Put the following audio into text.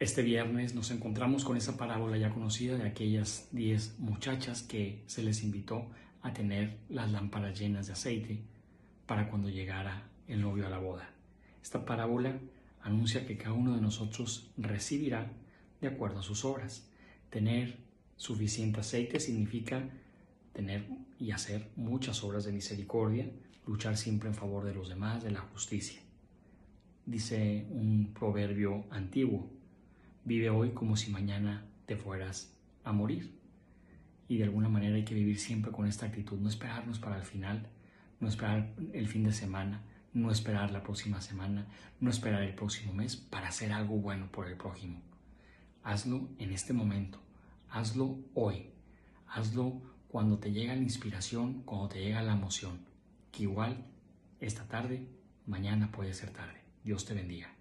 Este viernes nos encontramos con esa parábola ya conocida de aquellas diez muchachas que se les invitó a tener las lámparas llenas de aceite para cuando llegara el novio a la boda. Esta parábola anuncia que cada uno de nosotros recibirá de acuerdo a sus obras. Tener suficiente aceite significa tener y hacer muchas obras de misericordia, luchar siempre en favor de los demás, de la justicia. Dice un proverbio antiguo, vive hoy como si mañana te fueras a morir. Y de alguna manera hay que vivir siempre con esta actitud, no esperarnos para el final, no esperar el fin de semana, no esperar la próxima semana, no esperar el próximo mes para hacer algo bueno por el prójimo. Hazlo en este momento, hazlo hoy, hazlo cuando te llega la inspiración, cuando te llega la emoción, que igual esta tarde, mañana puede ser tarde. Dios te bendiga.